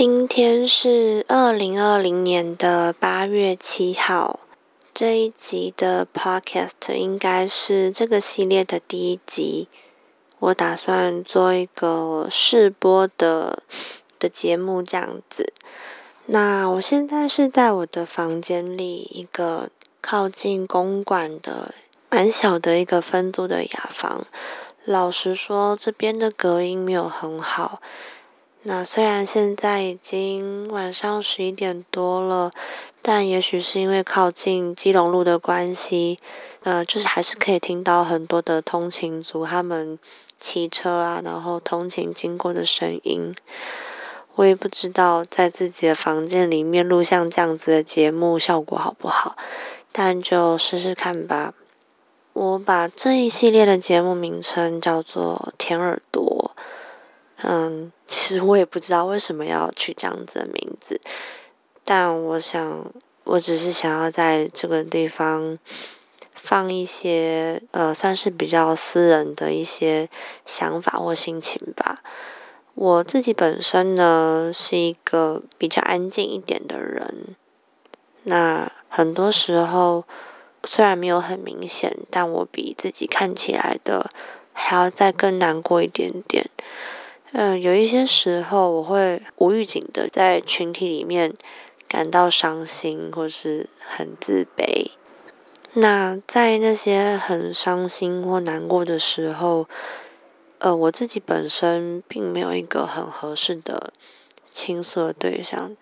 今天是二零二零年的八月七号，这一集的 Podcast 应该是这个系列的第一集。我打算做一个试播的的节目，这样子。那我现在是在我的房间里，一个靠近公馆的蛮小的一个分租的雅房。老实说，这边的隔音没有很好。那虽然现在已经晚上十一点多了，但也许是因为靠近基隆路的关系，呃，就是还是可以听到很多的通勤族他们骑车啊，然后通勤经过的声音。我也不知道在自己的房间里面录像这样子的节目效果好不好，但就试试看吧。我把这一系列的节目名称叫做“甜耳朵”。嗯，其实我也不知道为什么要取这样子的名字，但我想，我只是想要在这个地方放一些呃，算是比较私人的一些想法或心情吧。我自己本身呢是一个比较安静一点的人，那很多时候虽然没有很明显，但我比自己看起来的还要再更难过一点点。嗯，有一些时候我会无预警的在群体里面感到伤心，或是很自卑。那在那些很伤心或难过的时候，呃，我自己本身并没有一个很合适的倾诉的对象。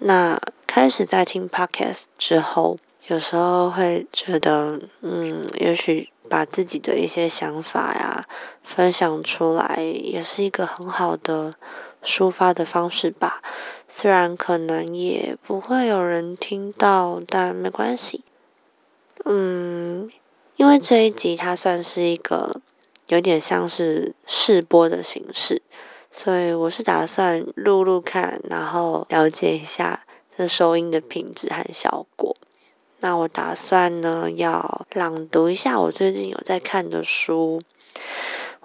那开始在听 podcast 之后，有时候会觉得，嗯，也许。把自己的一些想法呀分享出来，也是一个很好的抒发的方式吧。虽然可能也不会有人听到，但没关系。嗯，因为这一集它算是一个有点像是试播的形式，所以我是打算录录看，然后了解一下这收音的品质和效果。那我打算呢，要朗读一下我最近有在看的书。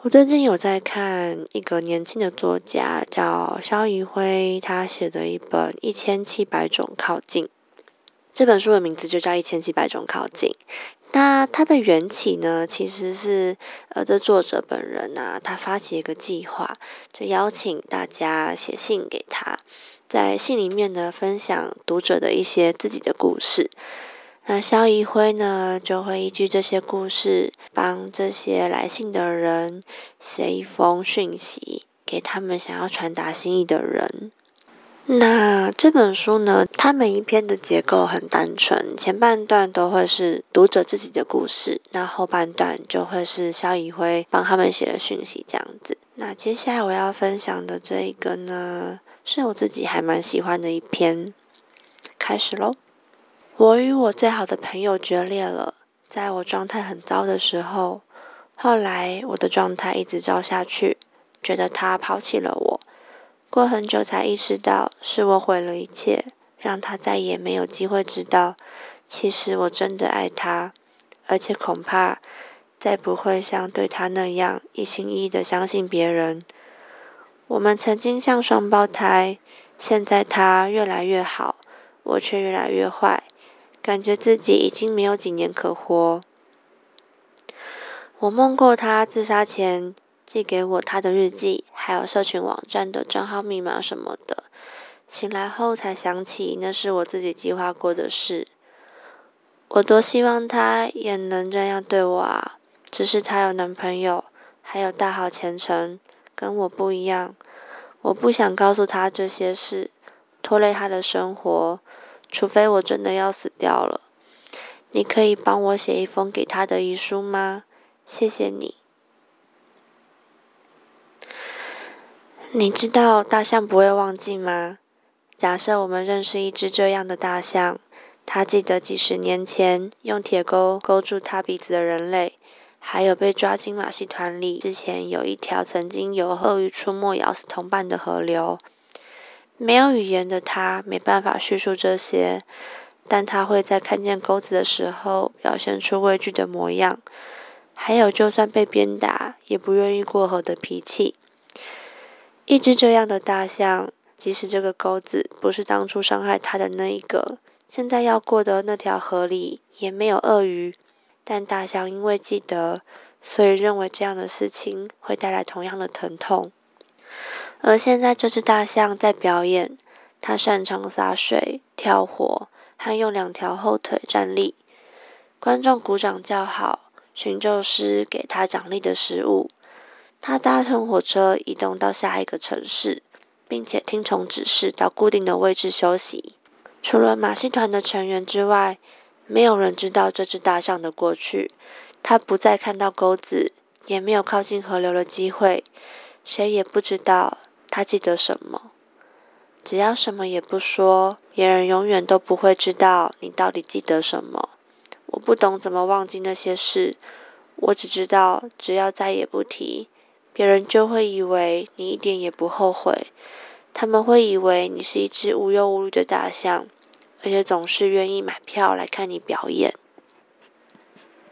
我最近有在看一个年轻的作家，叫肖怡辉，他写的一本《一千七百种靠近》。这本书的名字就叫《一千七百种靠近》。那它的缘起呢，其实是呃，这作者本人啊，他发起一个计划，就邀请大家写信给他，在信里面呢，分享读者的一些自己的故事。那肖一辉呢，就会依据这些故事，帮这些来信的人写一封讯息，给他们想要传达心意的人。那这本书呢，它每一篇的结构很单纯，前半段都会是读者自己的故事，那后半段就会是肖一辉帮他们写的讯息这样子。那接下来我要分享的这一个呢，是我自己还蛮喜欢的一篇，开始喽。我与我最好的朋友决裂了，在我状态很糟的时候。后来我的状态一直糟下去，觉得他抛弃了我。过很久才意识到是我毁了一切，让他再也没有机会知道，其实我真的爱他，而且恐怕再不会像对他那样一心一意的相信别人。我们曾经像双胞胎，现在他越来越好，我却越来越坏。感觉自己已经没有几年可活。我梦过他自杀前寄给我他的日记，还有社群网站的账号密码什么的。醒来后才想起，那是我自己计划过的事。我多希望他也能这样对我啊！只是他有男朋友，还有大好前程，跟我不一样。我不想告诉他这些事，拖累他的生活。除非我真的要死掉了，你可以帮我写一封给他的遗书吗？谢谢你。你知道大象不会忘记吗？假设我们认识一只这样的大象，它记得几十年前用铁钩勾住它鼻子的人类，还有被抓进马戏团里之前有一条曾经由鳄鱼出没咬死同伴的河流。没有语言的他没办法叙述这些，但他会在看见钩子的时候表现出畏惧的模样，还有就算被鞭打也不愿意过河的脾气。一只这样的大象，即使这个钩子不是当初伤害他的那一个，现在要过的那条河里也没有鳄鱼。但大象因为记得，所以认为这样的事情会带来同样的疼痛。而现在这只大象在表演，它擅长洒水、跳火，还用两条后腿站立。观众鼓掌叫好，寻救师给他奖励的食物。他搭乘火车移动到下一个城市，并且听从指示到固定的位置休息。除了马戏团的成员之外，没有人知道这只大象的过去。它不再看到钩子，也没有靠近河流的机会。谁也不知道他记得什么。只要什么也不说，别人永远都不会知道你到底记得什么。我不懂怎么忘记那些事，我只知道只要再也不提，别人就会以为你一点也不后悔。他们会以为你是一只无忧无虑的大象，而且总是愿意买票来看你表演。